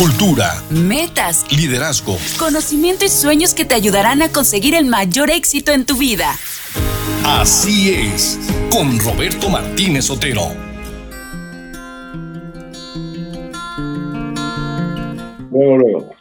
cultura, metas, liderazgo, conocimiento y sueños que te ayudarán a conseguir el mayor éxito en tu vida. Así es, con Roberto Martínez Otero. Luego, luego.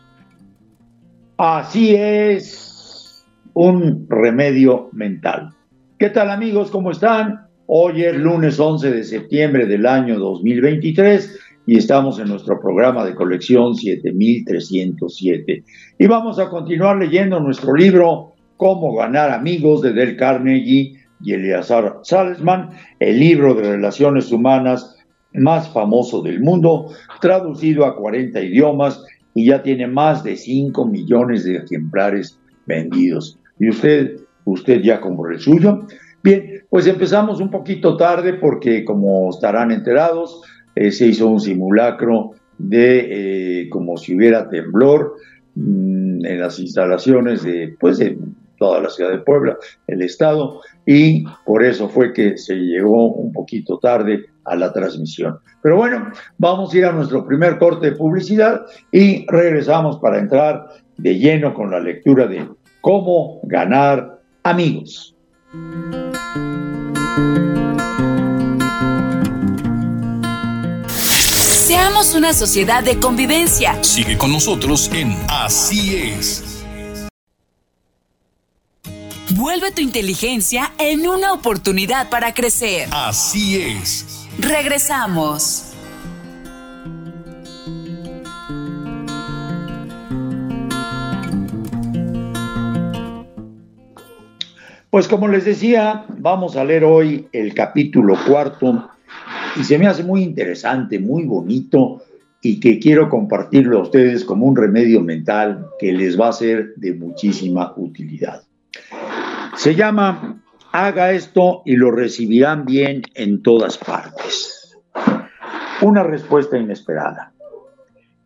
Así es, un remedio mental. ¿Qué tal amigos? ¿Cómo están? Hoy es lunes 11 de septiembre del año 2023 y estamos en nuestro programa de colección 7307. Y vamos a continuar leyendo nuestro libro Cómo ganar amigos de Del Carnegie y Eleazar Salzman, el libro de relaciones humanas más famoso del mundo, traducido a 40 idiomas y ya tiene más de 5 millones de ejemplares vendidos. ¿Y usted, usted ya compró el suyo? Bien, pues empezamos un poquito tarde porque como estarán enterados, eh, se hizo un simulacro de eh, como si hubiera temblor mm, en las instalaciones de, pues, de toda la ciudad de Puebla, el estado, y por eso fue que se llegó un poquito tarde a la transmisión. Pero bueno, vamos a ir a nuestro primer corte de publicidad y regresamos para entrar de lleno con la lectura de cómo ganar amigos. Seamos una sociedad de convivencia. Sigue con nosotros en Así es. Vuelve tu inteligencia en una oportunidad para crecer. Así es. Regresamos. Pues como les decía, vamos a leer hoy el capítulo cuarto y se me hace muy interesante, muy bonito y que quiero compartirlo a ustedes como un remedio mental que les va a ser de muchísima utilidad. Se llama Haga esto y lo recibirán bien en todas partes. Una respuesta inesperada.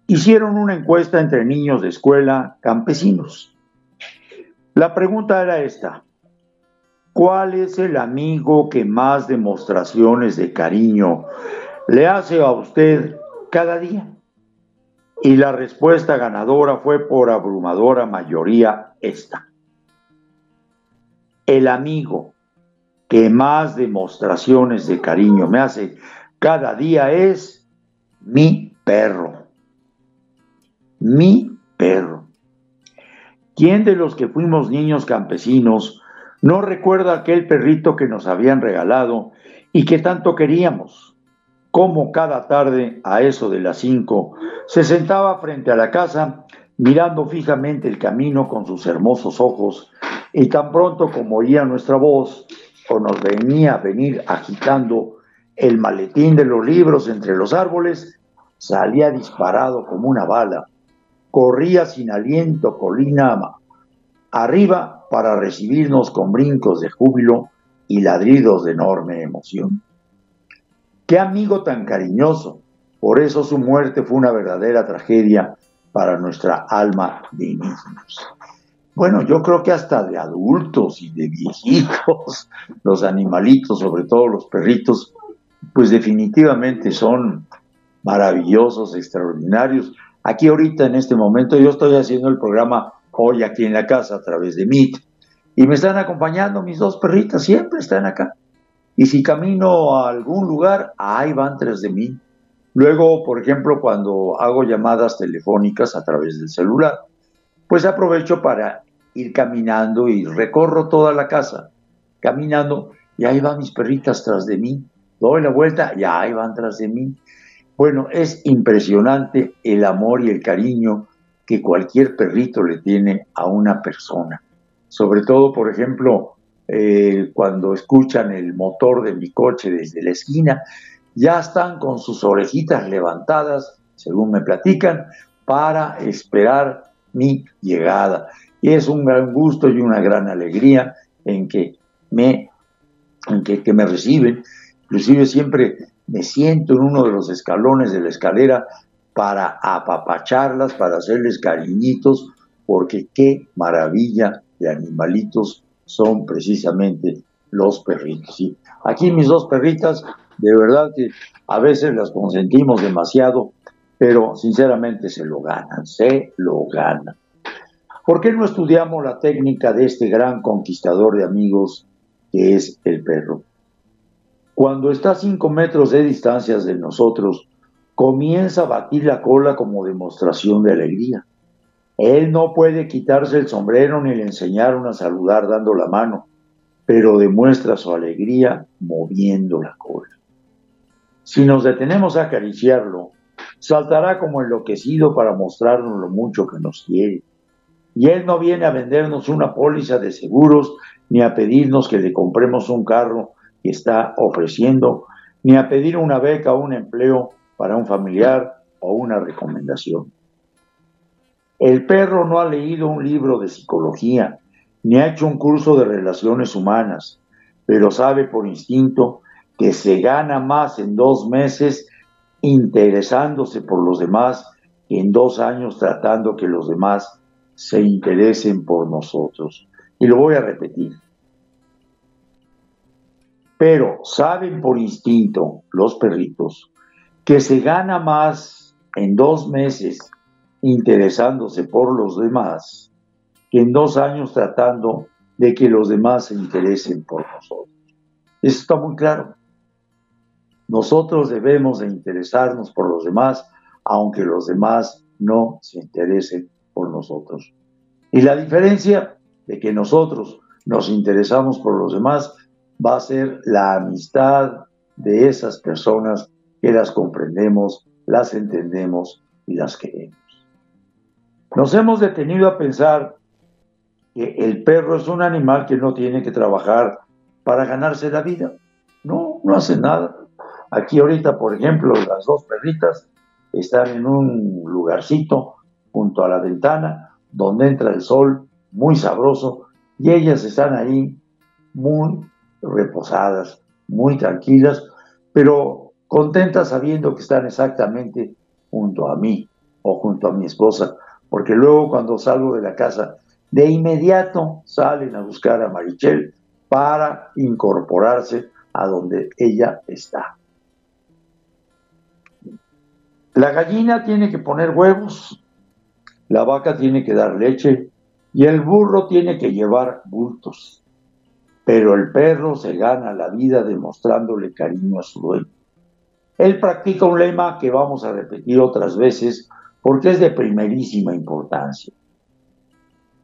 Hicieron una encuesta entre niños de escuela campesinos. La pregunta era esta. ¿Cuál es el amigo que más demostraciones de cariño le hace a usted cada día? Y la respuesta ganadora fue por abrumadora mayoría esta. El amigo que más demostraciones de cariño me hace cada día es mi perro. Mi perro. ¿Quién de los que fuimos niños campesinos no recuerda aquel perrito que nos habían regalado y que tanto queríamos. Como cada tarde, a eso de las cinco, se sentaba frente a la casa, mirando fijamente el camino con sus hermosos ojos, y tan pronto como oía nuestra voz, o nos venía a venir agitando el maletín de los libros entre los árboles, salía disparado como una bala, corría sin aliento colina arriba para recibirnos con brincos de júbilo y ladridos de enorme emoción. Qué amigo tan cariñoso, por eso su muerte fue una verdadera tragedia para nuestra alma de niños. Bueno, yo creo que hasta de adultos y de viejitos, los animalitos, sobre todo los perritos, pues definitivamente son maravillosos, extraordinarios. Aquí ahorita en este momento yo estoy haciendo el programa hoy aquí en la casa a través de Meet. Y me están acompañando mis dos perritas, siempre están acá. Y si camino a algún lugar, ahí van tras de mí. Luego, por ejemplo, cuando hago llamadas telefónicas a través del celular, pues aprovecho para ir caminando y recorro toda la casa, caminando, y ahí van mis perritas tras de mí. Doy la vuelta y ahí van tras de mí. Bueno, es impresionante el amor y el cariño que cualquier perrito le tiene a una persona. Sobre todo, por ejemplo, eh, cuando escuchan el motor de mi coche desde la esquina, ya están con sus orejitas levantadas, según me platican, para esperar mi llegada. Y es un gran gusto y una gran alegría en que me, en que, que me reciben. Inclusive siempre me siento en uno de los escalones de la escalera para apapacharlas, para hacerles cariñitos, porque qué maravilla de animalitos son precisamente los perritos. Aquí mis dos perritas, de verdad que a veces las consentimos demasiado, pero sinceramente se lo ganan, se lo ganan. ¿Por qué no estudiamos la técnica de este gran conquistador de amigos que es el perro? Cuando está a cinco metros de distancia de nosotros, comienza a batir la cola como demostración de alegría. Él no puede quitarse el sombrero ni le enseñaron a saludar dando la mano, pero demuestra su alegría moviendo la cola. Si nos detenemos a acariciarlo, saltará como enloquecido para mostrarnos lo mucho que nos quiere. Y él no viene a vendernos una póliza de seguros, ni a pedirnos que le compremos un carro que está ofreciendo, ni a pedir una beca o un empleo para un familiar o una recomendación. El perro no ha leído un libro de psicología, ni ha hecho un curso de relaciones humanas, pero sabe por instinto que se gana más en dos meses interesándose por los demás que en dos años tratando que los demás se interesen por nosotros. Y lo voy a repetir. Pero saben por instinto los perritos que se gana más en dos meses interesándose por los demás que en dos años tratando de que los demás se interesen por nosotros. Eso está muy claro. Nosotros debemos de interesarnos por los demás, aunque los demás no se interesen por nosotros. Y la diferencia de que nosotros nos interesamos por los demás va a ser la amistad de esas personas que las comprendemos, las entendemos y las queremos. Nos hemos detenido a pensar que el perro es un animal que no tiene que trabajar para ganarse la vida. No, no hace nada. Aquí ahorita, por ejemplo, las dos perritas están en un lugarcito junto a la ventana donde entra el sol muy sabroso y ellas están ahí muy reposadas, muy tranquilas, pero contentas sabiendo que están exactamente junto a mí o junto a mi esposa, porque luego cuando salgo de la casa, de inmediato salen a buscar a Marichel para incorporarse a donde ella está. La gallina tiene que poner huevos, la vaca tiene que dar leche y el burro tiene que llevar bultos. Pero el perro se gana la vida demostrándole cariño a su dueño. Él practica un lema que vamos a repetir otras veces porque es de primerísima importancia.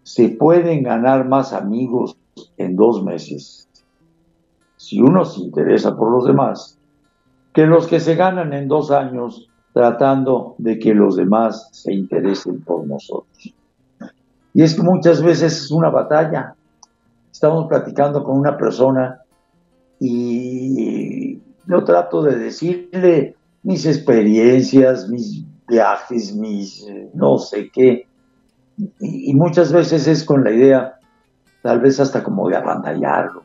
Se pueden ganar más amigos en dos meses si uno se interesa por los demás que los que se ganan en dos años tratando de que los demás se interesen por nosotros. Y es que muchas veces es una batalla. Estamos platicando con una persona y yo trato de decirle mis experiencias, mis viajes, mis no sé qué. Y, muchas veces es con la idea, tal vez hasta como de apantallarlo.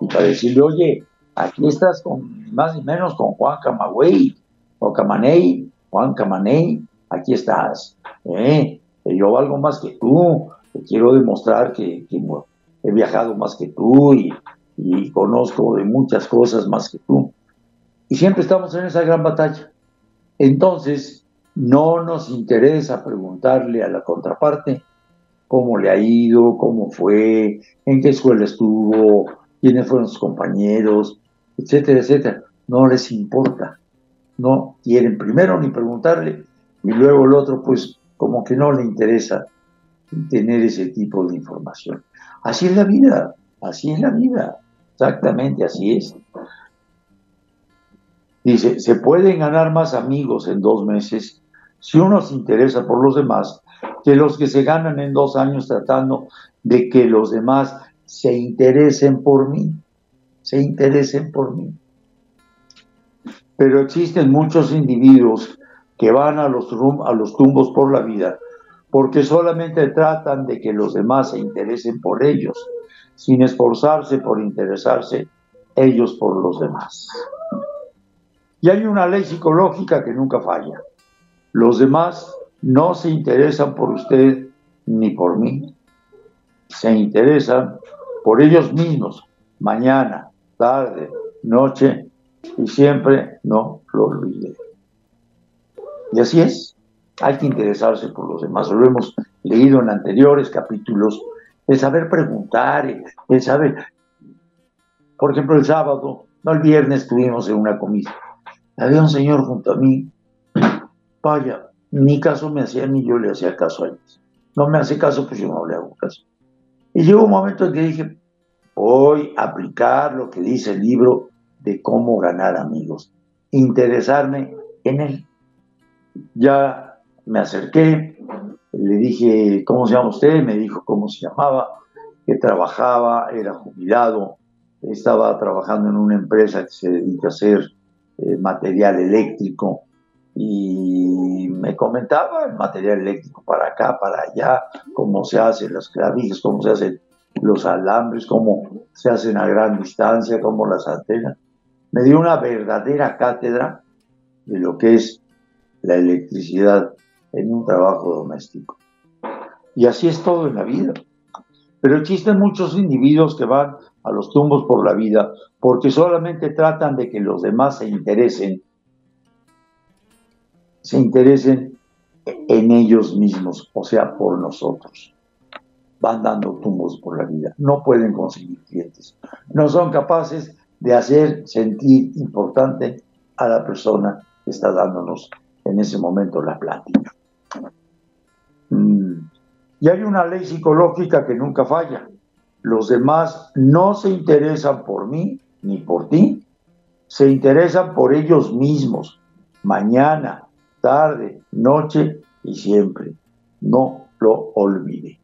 Y para decirle, oye, aquí estás con más ni menos con Juan Camagüey o Camaney, Juan Camaney, aquí estás. ¿eh? Yo valgo más que tú, te quiero demostrar que, he viajado más que tú y, y conozco de muchas cosas más que tú. Y siempre estamos en esa gran batalla. Entonces, no nos interesa preguntarle a la contraparte cómo le ha ido, cómo fue, en qué escuela estuvo, quiénes fueron sus compañeros, etcétera, etcétera. No les importa. No quieren primero ni preguntarle y luego el otro pues como que no le interesa tener ese tipo de información. Así es la vida, así es la vida, exactamente así es. Dice, se pueden ganar más amigos en dos meses si uno se interesa por los demás que los que se ganan en dos años tratando de que los demás se interesen por mí, se interesen por mí. Pero existen muchos individuos que van a los, a los tumbos por la vida porque solamente tratan de que los demás se interesen por ellos, sin esforzarse por interesarse ellos por los demás. Y hay una ley psicológica que nunca falla. Los demás no se interesan por usted ni por mí. Se interesan por ellos mismos, mañana, tarde, noche, y siempre no lo olvide. Y así es, hay que interesarse por los demás. Lo hemos leído en anteriores capítulos, el saber preguntar, el saber, por ejemplo, el sábado, no el viernes estuvimos en una comida. Había un señor junto a mí, vaya, ni caso me hacía ni yo le hacía caso a él. No me hace caso, pues yo no le hago caso. Y llegó un momento en que dije, voy a aplicar lo que dice el libro de cómo ganar amigos, interesarme en él. Ya me acerqué, le dije, ¿cómo se llama usted? Me dijo cómo se llamaba, que trabajaba, era jubilado, estaba trabajando en una empresa que se dedica a hacer eh, material eléctrico y me comentaba el material eléctrico para acá, para allá, cómo se hacen las clavijas, cómo se hacen los alambres, cómo se hacen a gran distancia, cómo las antenas. Me dio una verdadera cátedra de lo que es la electricidad en un trabajo doméstico. Y así es todo en la vida. Pero existen muchos individuos que van a los tumbos por la vida porque solamente tratan de que los demás se interesen, se interesen en ellos mismos, o sea, por nosotros. Van dando tumbos por la vida, no pueden conseguir clientes, no son capaces de hacer sentir importante a la persona que está dándonos en ese momento la plática. Mm. Y hay una ley psicológica que nunca falla. Los demás no se interesan por mí ni por ti, se interesan por ellos mismos, mañana, tarde, noche y siempre. No lo olvide.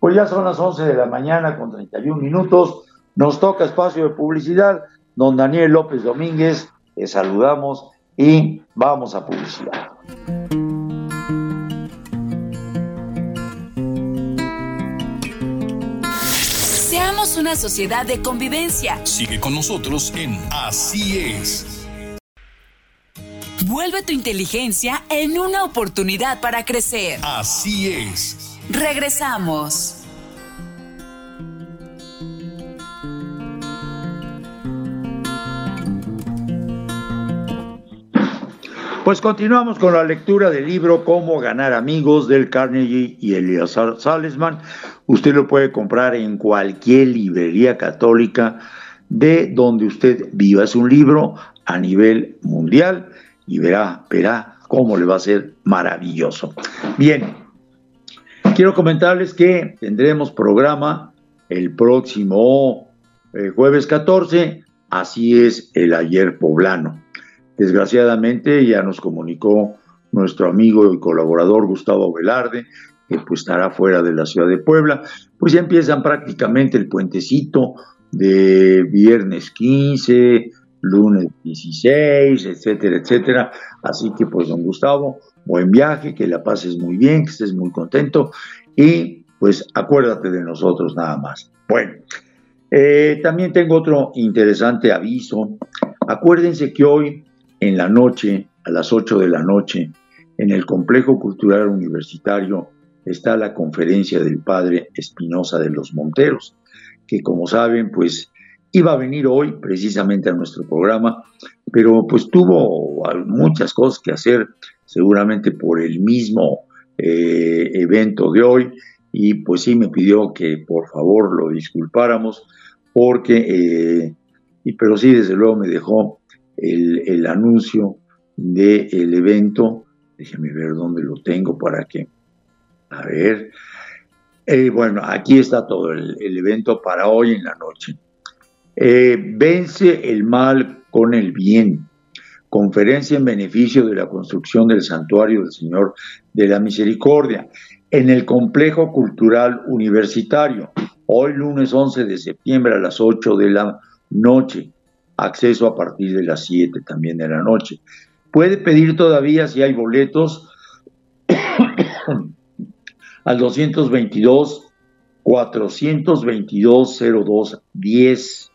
Pues ya son las 11 de la mañana con 31 minutos. Nos toca espacio de publicidad. Don Daniel López Domínguez, le saludamos y vamos a publicidad. Una sociedad de convivencia. Sigue con nosotros en Así es. Vuelve tu inteligencia en una oportunidad para crecer. Así es. Regresamos. Pues continuamos con la lectura del libro Cómo ganar amigos del Carnegie y Eliazar Salesman. Usted lo puede comprar en cualquier librería católica de donde usted viva. Es un libro a nivel mundial y verá, verá cómo le va a ser maravilloso. Bien, quiero comentarles que tendremos programa el próximo eh, jueves 14, así es el ayer poblano. Desgraciadamente ya nos comunicó nuestro amigo y colaborador Gustavo Velarde, que pues estará fuera de la ciudad de Puebla, pues ya empiezan prácticamente el puentecito de viernes 15, lunes 16, etcétera, etcétera. Así que pues don Gustavo, buen viaje, que la pases muy bien, que estés muy contento y pues acuérdate de nosotros nada más. Bueno, eh, también tengo otro interesante aviso. Acuérdense que hoy en la noche, a las 8 de la noche, en el Complejo Cultural Universitario está la conferencia del padre Espinosa de los Monteros, que como saben, pues iba a venir hoy precisamente a nuestro programa, pero pues tuvo muchas cosas que hacer, seguramente por el mismo eh, evento de hoy, y pues sí me pidió que por favor lo disculpáramos, porque, eh, y, pero sí desde luego me dejó el, anuncio del evento. Déjeme ver dónde lo tengo para que... A ver. Eh, bueno, aquí está todo el, evento para hoy en la noche. Eh, vence el mal con el bien. Conferencia en beneficio de la construcción del santuario del Señor de la Misericordia en el Complejo Cultural Universitario. Hoy lunes 11 de septiembre a las 8 de la noche acceso a partir de las 7 también de la noche. Puede pedir todavía, si hay boletos, al 222 422 0210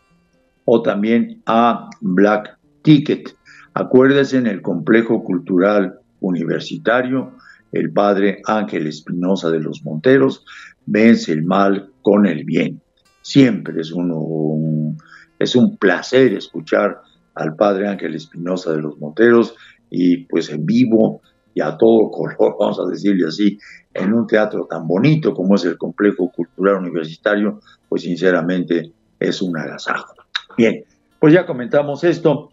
o también a Black Ticket. Acuérdese en el complejo cultural universitario, el padre Ángel Espinosa de los Monteros vence el mal con el bien. Siempre es un, es un placer escuchar al padre Ángel Espinosa de los Monteros y pues en vivo y a todo color, vamos a decirle así, en un teatro tan bonito como es el Complejo Cultural Universitario, pues sinceramente es un agasajo. Bien, pues ya comentamos esto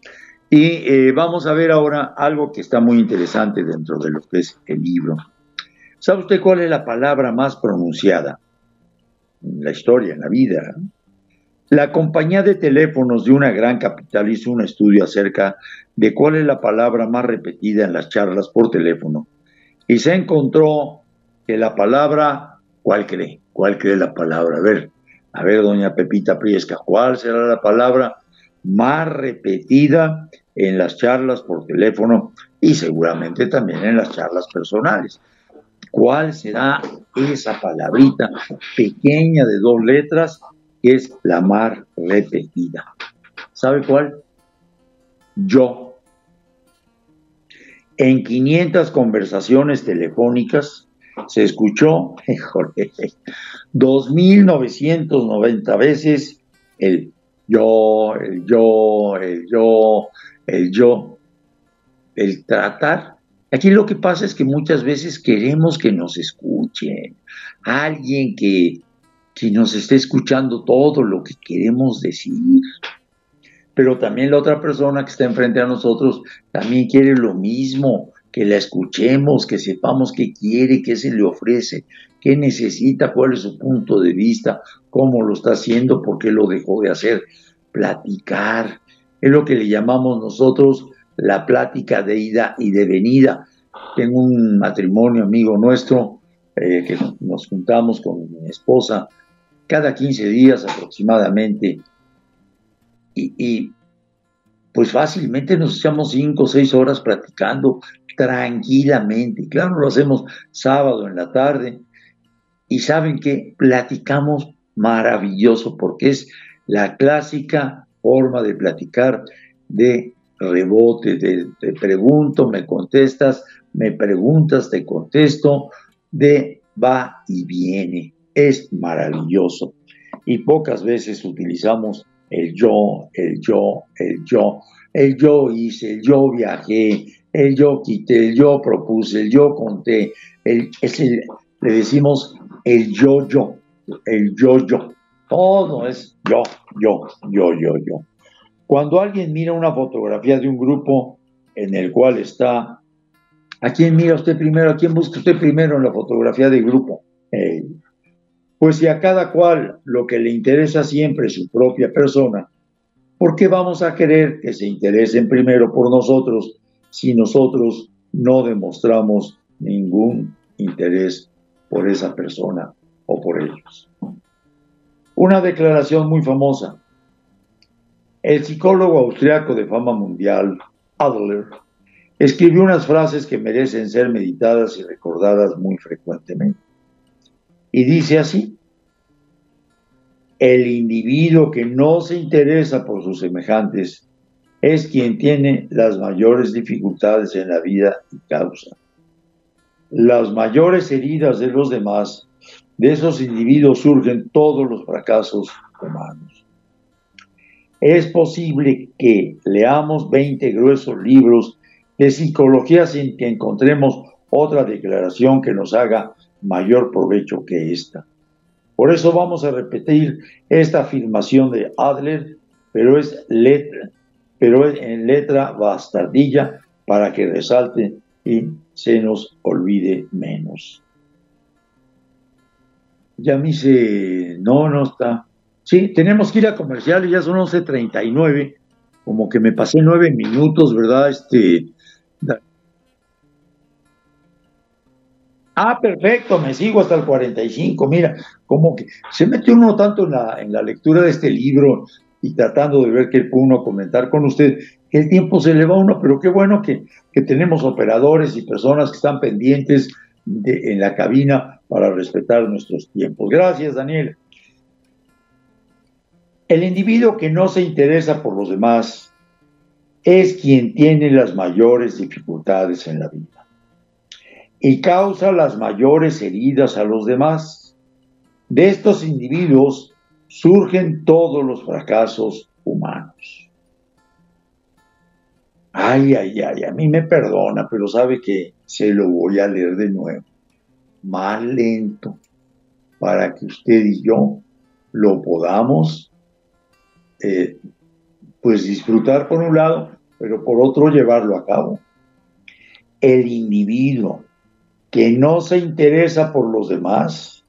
y eh, vamos a ver ahora algo que está muy interesante dentro de lo que es el libro. ¿Sabe usted cuál es la palabra más pronunciada en la historia, en la vida? La compañía de teléfonos de una gran capital hizo un estudio acerca de cuál es la palabra más repetida en las charlas por teléfono y se encontró que la palabra, ¿cuál cree? ¿Cuál cree la palabra? A ver, a ver, doña Pepita Priesca, ¿cuál será la palabra más repetida en las charlas por teléfono y seguramente también en las charlas personales? ¿Cuál será esa palabrita pequeña de dos letras es la más repetida? ¿Sabe cuál? Yo. En 500 conversaciones telefónicas se escuchó, 2.990 veces el yo, el yo, el yo, el yo, el tratar Aquí lo que pasa es que muchas veces queremos que nos escuchen, alguien que, que nos esté escuchando todo lo que queremos decir. Pero también la otra persona que está enfrente a nosotros también quiere lo mismo, que la escuchemos, que sepamos qué quiere, qué se le ofrece, qué necesita, cuál es su punto de vista, cómo lo está haciendo, por qué lo dejó de hacer. Platicar. Es lo que le llamamos nosotros la plática de ida y de venida. Tengo un matrimonio amigo nuestro eh, que nos juntamos con mi esposa cada 15 días aproximadamente y, pues fácilmente nos echamos 5 o 6 horas practicando tranquilamente. Claro, lo hacemos sábado en la tarde y saben que platicamos maravilloso porque es la clásica forma de platicar de rebote, de te pregunto, me contestas, me preguntas, te contesto, de va y viene. Es maravilloso. Y pocas veces utilizamos el yo, el yo, el yo, el yo hice, el yo viajé, el yo quité, el yo propuse, el yo conté, el, es el, le decimos el yo, yo, el yo, yo. Todo es yo, yo, yo, yo, yo. Cuando alguien mira una fotografía de un grupo en el cual está, ¿a quién mira usted primero? ¿A quién busca usted primero en la fotografía del grupo? Pues si a cada cual lo que le interesa siempre es su propia persona, ¿por qué vamos a querer que se interesen primero por nosotros si nosotros no demostramos ningún interés por esa persona o por ellos? Una declaración muy famosa el psicólogo austriaco de fama mundial, Adler, escribió unas frases que merecen ser meditadas y recordadas muy frecuentemente. Y dice así, el individuo que no se interesa por sus semejantes es quien tiene las mayores dificultades en la vida y causa. Las mayores heridas de los demás, de esos individuos surgen todos los fracasos humanos. Es posible que leamos 20 gruesos libros de psicología sin que encontremos otra declaración que nos haga mayor provecho que esta. Por eso vamos a repetir esta afirmación de Adler, pero es letra, pero es en letra bastardilla para que resalte y se nos olvide menos. Ya me dice, no, no está. Sí, tenemos que ir a comercial y ya son 11.39, como que me pasé nueve minutos, ¿verdad? Este. Ah, perfecto, me sigo hasta el 45. Mira, como que se mete uno tanto en la, en la lectura de este libro y tratando de ver qué puede uno comentar con usted, que el tiempo se le va a uno, pero qué bueno que, que tenemos operadores y personas que están pendientes de, en la cabina para respetar nuestros tiempos. Gracias, Daniel. El individuo que no se interesa por los demás es quien tiene las mayores dificultades en la vida y causa las mayores heridas a los demás. De estos individuos surgen todos los fracasos humanos. Ay, ay, ay, a mí me perdona, pero sabe que se lo voy a leer de nuevo, más lento, para que usted y yo lo podamos, eh, pues disfrutar por un lado, pero por otro llevarlo a cabo. El individuo que no se interesa por los demás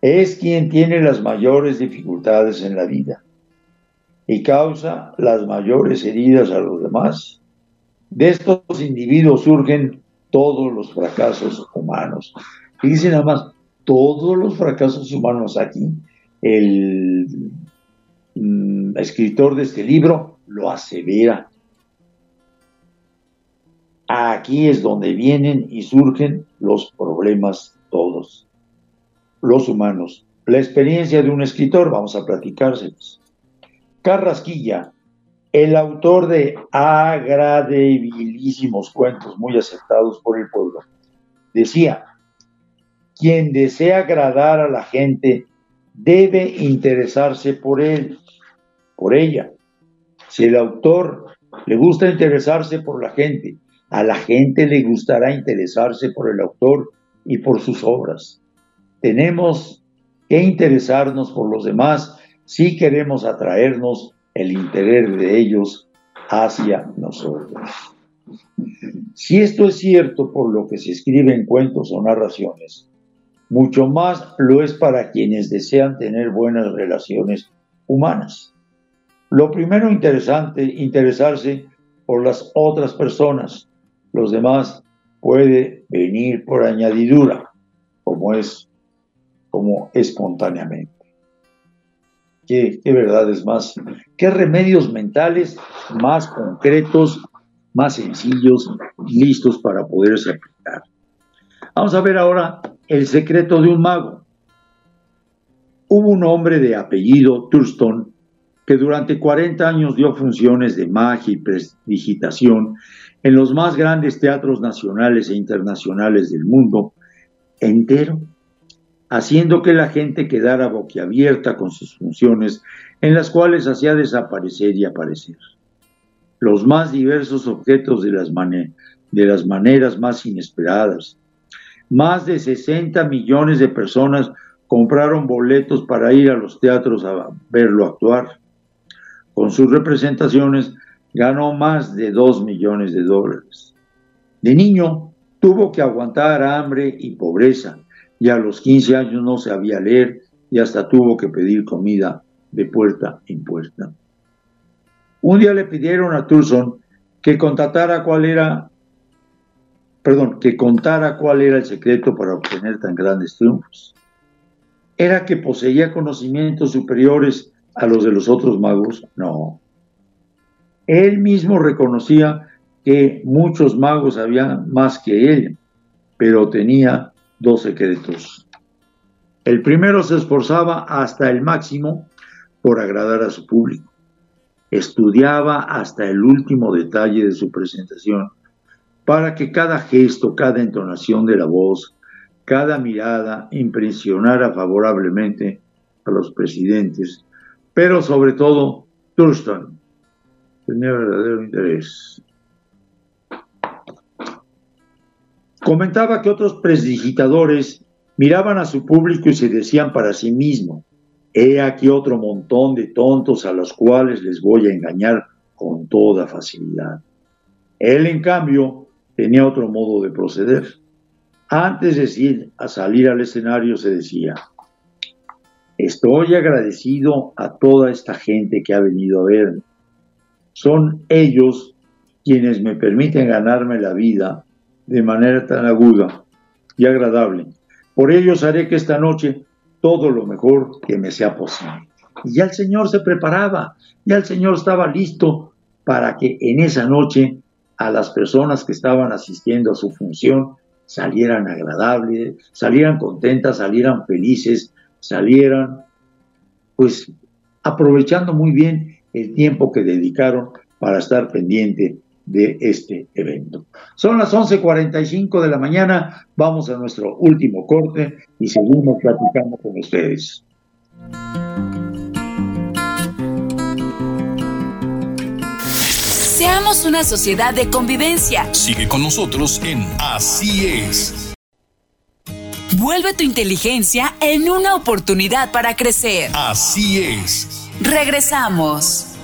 es quien tiene las mayores dificultades en la vida y causa las mayores heridas a los demás. De estos individuos surgen todos los fracasos humanos. Fíjense nada más, todos los fracasos humanos aquí, el mm, escritor de este libro lo asevera. Aquí es donde vienen y surgen los problemas todos, los humanos. La experiencia de un escritor, vamos a platicárselos. Carrasquilla, el autor de agradabilísimos cuentos muy aceptados por el pueblo, decía, quien desea agradar a la gente debe interesarse por él, por ella. Si el autor le gusta interesarse por la gente, a la gente le gustará interesarse por el autor y por sus obras. Tenemos que interesarnos por los demás si queremos atraernos el interés de ellos hacia nosotros. Si esto es cierto por lo que se escribe en cuentos o narraciones, mucho más lo es para quienes desean tener buenas relaciones humanas. Lo primero interesante, interesarse por las otras personas. Los demás puede venir por añadidura, como es, como espontáneamente qué, verdades más, qué remedios mentales más concretos, más sencillos, listos para poderse aplicar. Vamos a ver ahora el secreto de un mago. Hubo un hombre de apellido Thurston que durante 40 años dio funciones de magia y prestigitación en los más grandes teatros nacionales e internacionales del mundo entero haciendo que la gente quedara boquiabierta con sus funciones, en las cuales hacía desaparecer y aparecer los más diversos objetos de las, de las maneras más inesperadas. Más de 60 millones de personas compraron boletos para ir a los teatros a verlo actuar. Con sus representaciones ganó más de 2 millones de dólares. De niño tuvo que aguantar hambre y pobreza y a los 15 años no sabía leer y hasta tuvo que pedir comida de puerta en puerta. Un día le pidieron a Thurston que contara cuál era, perdón, que contara cuál era el secreto para obtener tan grandes triunfos. ¿Era que poseía conocimientos superiores a los de los otros magos? No. Él mismo reconocía que muchos magos sabían más que él, pero tenía dos secretos. El primero se esforzaba hasta el máximo por agradar a su público. Estudiaba hasta el último detalle de su presentación para que cada gesto, cada entonación de la voz, cada mirada impresionara favorablemente a los presidentes, pero sobre todo Thurston tenía verdadero interés Comentaba que otros presdigitadores miraban a su público y se decían para sí mismo, he aquí otro montón de tontos a los cuales les voy a engañar con toda facilidad. Él, en cambio, tenía otro modo de proceder. Antes de salir al escenario se decía, estoy agradecido a toda esta gente que ha venido a verme. Son ellos quienes me permiten ganarme la vida de manera tan aguda y agradable. Por ellos haré que esta noche todo lo mejor que me sea posible. Y ya el Señor se preparaba, ya el Señor estaba listo para que en esa noche a las personas que estaban asistiendo a su función salieran agradables, salieran contentas, salieran felices, salieran pues aprovechando muy bien el tiempo que dedicaron para estar pendiente de este evento. Son las 11:45 de la mañana, vamos a nuestro último corte y seguimos platicando con ustedes. Seamos una sociedad de convivencia. Sigue con nosotros en Así es. Vuelve tu inteligencia en una oportunidad para crecer. Así es. Regresamos.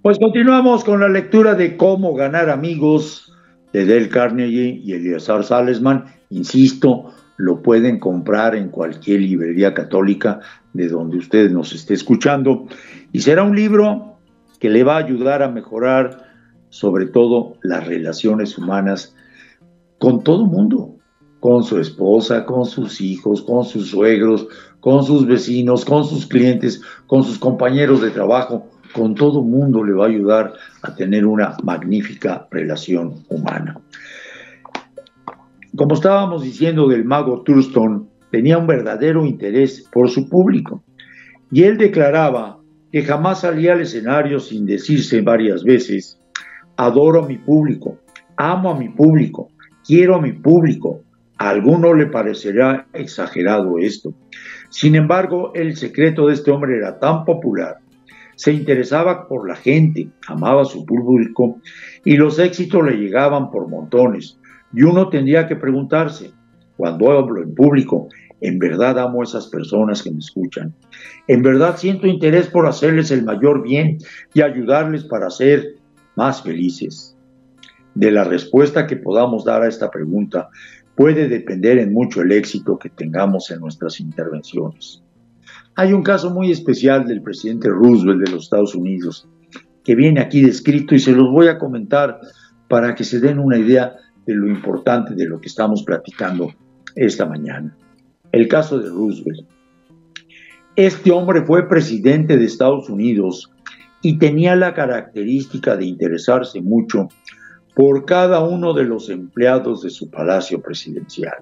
Pues continuamos con la lectura de Cómo ganar amigos de Del Carnegie y Eleazar Salesman. Insisto, lo pueden comprar en cualquier librería católica de donde usted nos esté escuchando. Y será un libro que le va a ayudar a mejorar sobre todo las relaciones humanas con todo mundo, con su esposa, con sus hijos, con sus suegros, con sus vecinos, con sus clientes, con sus compañeros de trabajo, con todo mundo le va a ayudar a tener una magnífica relación humana. Como estábamos diciendo del mago Thurston, tenía un verdadero interés por su público y él declaraba que jamás salía al escenario sin decirse varias veces, adoro a mi público, amo a mi público, quiero a mi público. A alguno le parecerá exagerado esto. Sin embargo, el secreto de este hombre era tan popular se interesaba por la gente, amaba a su público y los éxitos le llegaban por montones. Y uno tendría que preguntarse, cuando hablo en público, ¿en verdad amo a esas personas que me escuchan? ¿En verdad siento interés por hacerles el mayor bien y ayudarles para ser más felices? De la respuesta que podamos dar a esta pregunta puede depender en mucho el éxito que tengamos en nuestras intervenciones. Hay un caso muy especial del presidente Roosevelt de los Estados Unidos que viene aquí descrito y se los voy a comentar para que se den una idea de lo importante de lo que estamos platicando esta mañana. El caso de Roosevelt. Este hombre fue presidente de Estados Unidos y tenía la característica de interesarse mucho por cada uno de los empleados de su palacio presidencial.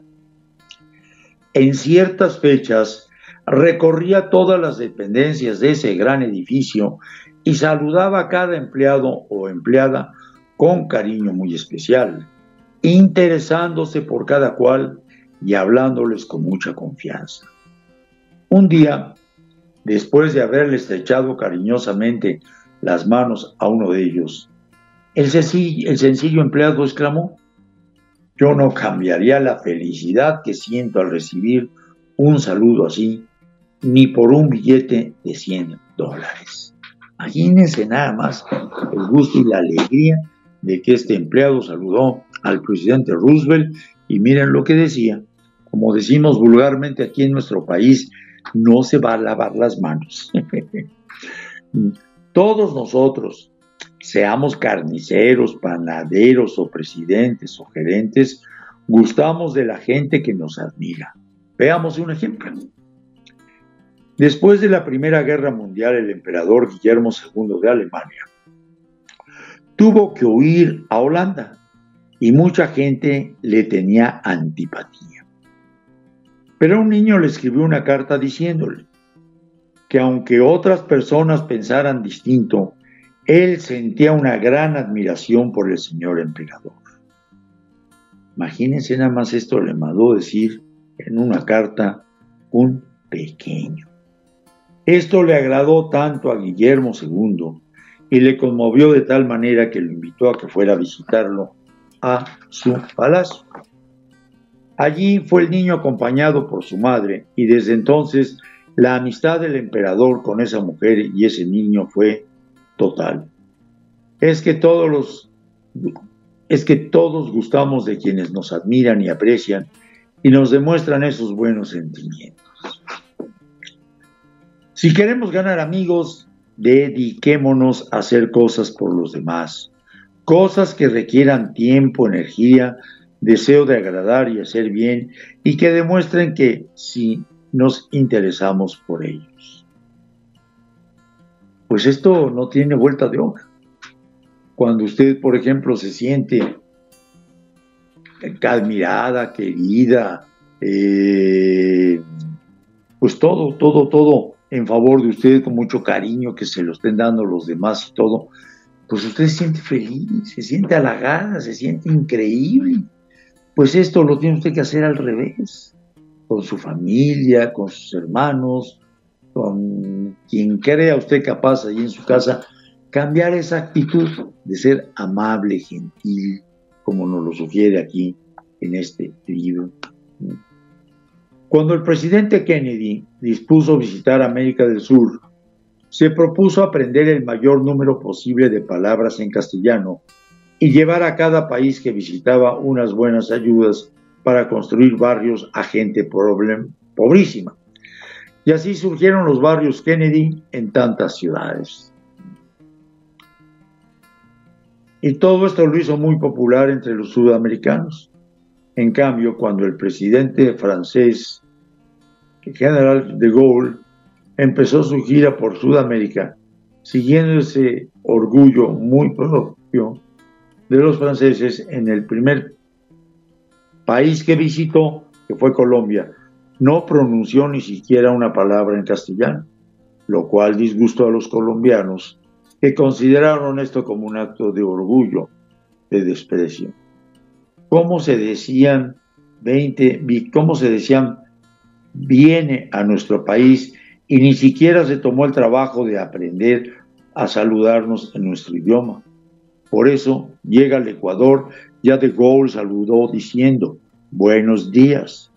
En ciertas fechas, recorría todas las dependencias de ese gran edificio y saludaba a cada empleado o empleada con cariño muy especial, interesándose por cada cual y hablándoles con mucha confianza. Un día, después de haberle estrechado cariñosamente las manos a uno de ellos, el sencillo, empleado exclamó, yo no cambiaría la felicidad que siento al recibir un saludo así ni por un billete de 100 dólares. Imagínense nada más el gusto y la alegría de que este empleado saludó al presidente Roosevelt y miren lo que decía. Como decimos vulgarmente aquí en nuestro país, no se va a lavar las manos. Todos nosotros, seamos carniceros, panaderos o presidentes o gerentes, gustamos de la gente que nos admira. Veamos un ejemplo. Después de la Primera Guerra Mundial, el emperador Guillermo II de Alemania tuvo que huir a Holanda y mucha gente le tenía antipatía. Pero un niño le escribió una carta diciéndole que aunque otras personas pensaran distinto, él sentía una gran admiración por el señor emperador. Imagínense nada más esto le mandó decir en una carta un pequeño. Esto le agradó tanto a Guillermo II y le conmovió de tal manera que lo invitó a que fuera a visitarlo a su palacio. Allí fue el niño acompañado por su madre y desde entonces la amistad del emperador con esa mujer y ese niño fue total. Es que todos los es que todos gustamos de quienes nos admiran y aprecian y nos demuestran esos buenos sentimientos. Si queremos ganar amigos, dediquémonos a hacer cosas por los demás, cosas que requieran tiempo, energía, deseo de agradar y hacer bien y que demuestren que sí nos interesamos por ellos. Pues esto no tiene vuelta de hoja. Cuando usted, por ejemplo, se siente admirada, querida, eh, pues todo, todo, todo en favor de usted con mucho cariño que se lo estén dando los demás y todo, pues usted se siente feliz, se siente halagada, se siente increíble. Pues esto lo tiene usted que hacer al revés. con su familia, con sus hermanos, con quien crea usted capaz allí en su casa, cambiar esa actitud de ser amable, gentil, como nos lo sugiere aquí en este libro. Cuando el presidente Kennedy dispuso visitar América del Sur, se propuso aprender el mayor número posible de palabras en castellano y llevar a cada país que visitaba unas buenas ayudas para construir barrios a gente pobrísima. Y así surgieron los barrios Kennedy en tantas ciudades. Y todo esto lo hizo muy popular entre los sudamericanos. En cambio, cuando el presidente francés, el general de Gaulle, empezó su gira por Sudamérica, siguiendo ese orgullo muy propio de los franceses en el primer país que visitó, que fue Colombia, no pronunció ni siquiera una palabra en castellano, lo cual disgustó a los colombianos, que consideraron esto como un acto de orgullo, de desprecio. Cómo se decían 20, cómo se decían viene a nuestro país y ni siquiera se tomó el trabajo de aprender a saludarnos en nuestro idioma. Por eso llega al Ecuador, ya de Gaulle saludó diciendo buenos días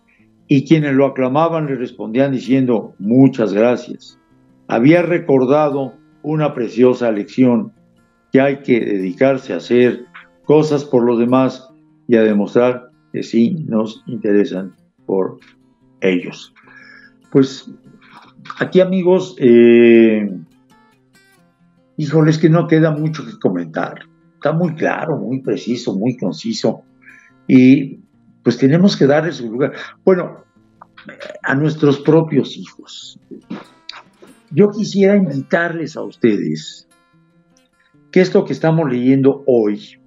y quienes lo aclamaban le respondían diciendo muchas gracias. Había recordado una preciosa lección que hay que dedicarse a hacer cosas por los demás y a demostrar que sí nos interesan por ellos. Pues aquí amigos, eh, híjoles que no queda mucho que comentar. Está muy claro, muy preciso, muy conciso. Y pues tenemos que darle su lugar. Bueno, a nuestros propios hijos. Yo quisiera invitarles a ustedes que esto que estamos leyendo hoy,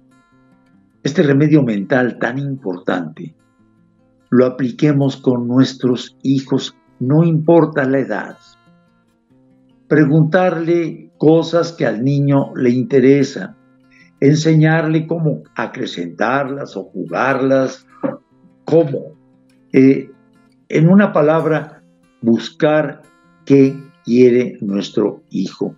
este remedio mental tan importante lo apliquemos con nuestros hijos, no importa la edad. Preguntarle cosas que al niño le interesan, enseñarle cómo acrecentarlas o jugarlas, cómo. Eh, en una palabra, buscar qué quiere nuestro hijo,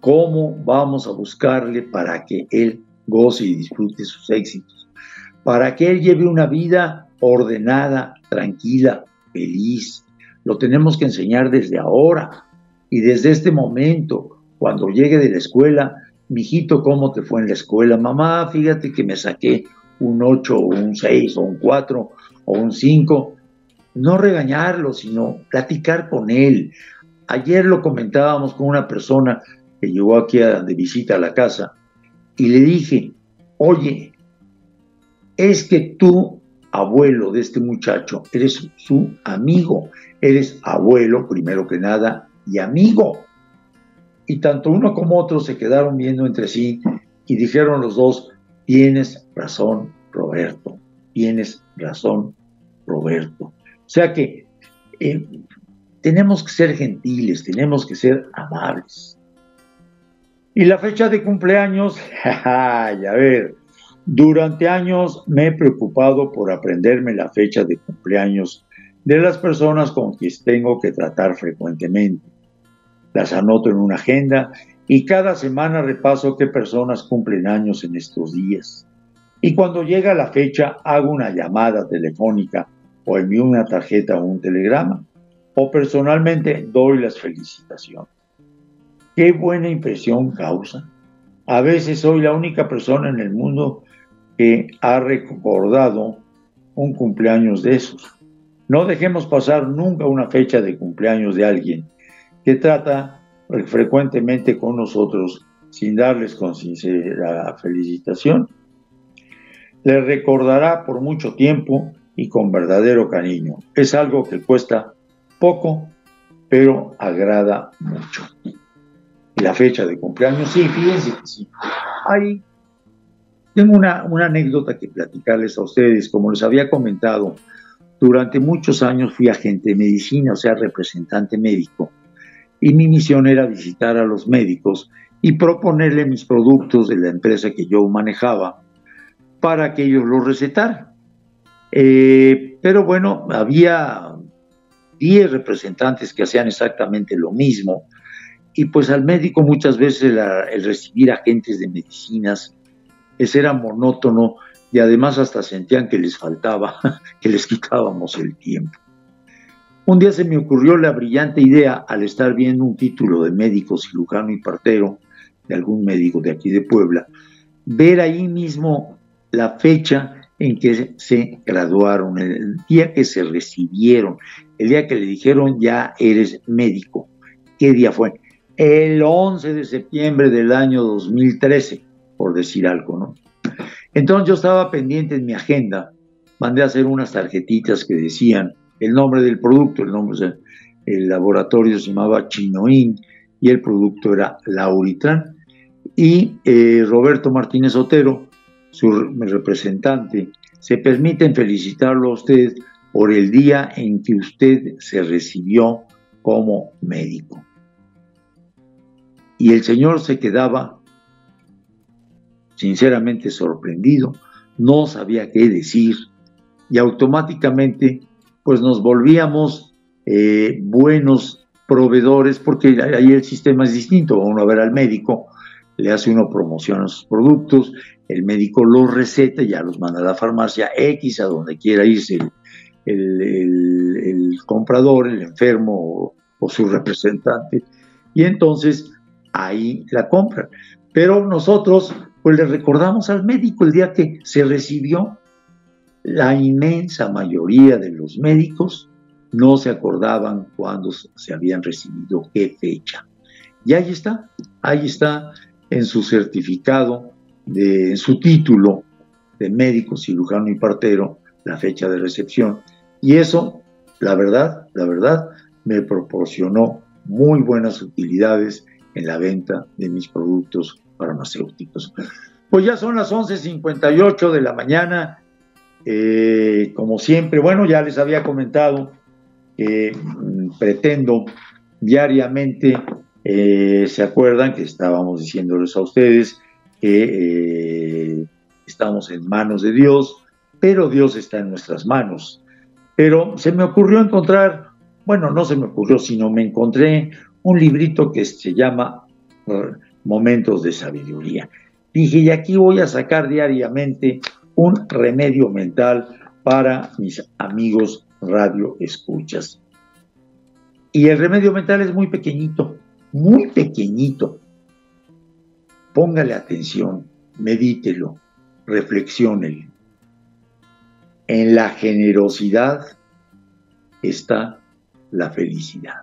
cómo vamos a buscarle para que él goce y disfrute sus éxitos, para que él lleve una vida ordenada, tranquila, feliz. Lo tenemos que enseñar desde ahora y desde este momento, cuando llegue de la escuela, mijito, ¿cómo te fue en la escuela? Mamá, fíjate que me saqué un 8 o un 6 o un 4 o un 5. No regañarlo, sino platicar con él. Ayer lo comentábamos con una persona que llegó aquí de visita a la casa y le dije, oye, es que tú, abuelo de este muchacho, eres su amigo, eres abuelo primero que nada y amigo. Y tanto uno como otro se quedaron viendo entre sí y dijeron los dos, tienes razón, Roberto, tienes razón, Roberto. O sea que eh, tenemos que ser gentiles, tenemos que ser amables. Y la fecha de cumpleaños, a ver, durante años me he preocupado por aprenderme la fecha de cumpleaños de las personas con quienes tengo que tratar frecuentemente. Las anoto en una agenda y cada semana repaso qué personas cumplen años en estos días. Y cuando llega la fecha hago una llamada telefónica o envío una tarjeta o un telegrama o personalmente doy las felicitaciones. Qué buena impresión causa. A veces soy la única persona en el mundo que ha recordado un cumpleaños de esos. No dejemos pasar nunca una fecha de cumpleaños de alguien que trata frecuentemente con nosotros sin darles con sincera felicitación. Le recordará por mucho tiempo y con verdadero cariño. Es algo que cuesta poco, pero agrada mucho la fecha de cumpleaños. Sí, fíjense que sí. Ahí tengo una anécdota que platicarles a ustedes. Como les había comentado, durante muchos años fui agente de medicina, o sea, representante médico. Y mi misión era visitar a los médicos y proponerle mis productos de la empresa que yo manejaba para que ellos los recetaran. Eh, pero bueno, había 10 representantes que hacían exactamente lo mismo. Y pues al médico muchas veces el recibir agentes de medicinas, ese era monótono y además hasta sentían que les faltaba, que les quitábamos el tiempo. Un día se me ocurrió la brillante idea, al estar viendo un título de médico cirujano y partero, de algún médico de aquí de Puebla, ver ahí mismo la fecha en que se graduaron, el día que se recibieron, el día que le dijeron ya eres médico. ¿Qué día fue? El 11 de septiembre del año 2013, por decir algo, ¿no? Entonces yo estaba pendiente en mi agenda, mandé a hacer unas tarjetitas que decían el nombre del producto, el nombre laboratorio se llamaba Chinoín y el producto era Lauritran. Y eh, Roberto Martínez Otero, su representante, se permiten felicitarlo a usted por el día en que usted se recibió como médico. Y el señor se quedaba sinceramente sorprendido, no sabía qué decir y automáticamente pues nos volvíamos eh, buenos proveedores, porque ahí el sistema es distinto, uno a ver al médico, le hace uno promoción a sus productos, el médico los receta, ya los manda a la farmacia X, a donde quiera irse el, comprador, el enfermo o, su representante, y entonces ahí la compran. Pero nosotros, pues le recordamos al médico el día que se recibió la inmensa mayoría de los médicos no se acordaban cuándo se habían recibido qué fecha. Y ahí está, ahí está en su certificado, de, en su título de médico, cirujano y partero, la fecha de recepción. Y eso, la verdad, la verdad, me proporcionó muy buenas utilidades en la venta de mis productos farmacéuticos. Pues ya son las 11.58 de la mañana eh, como siempre, bueno, ya les había comentado que mm, pretendo diariamente, eh, se acuerdan que estábamos diciéndoles a ustedes que eh, estamos en manos de Dios, pero Dios está en nuestras manos. Pero se me ocurrió encontrar, bueno, no se me ocurrió, sino me encontré un librito que se llama Momentos de Sabiduría. Dije, y aquí voy a sacar diariamente un remedio mental para mis amigos radio escuchas. Y el remedio mental es muy pequeñito, muy pequeñito. Póngale atención, medítelo, reflexiónelo. En la generosidad está la felicidad.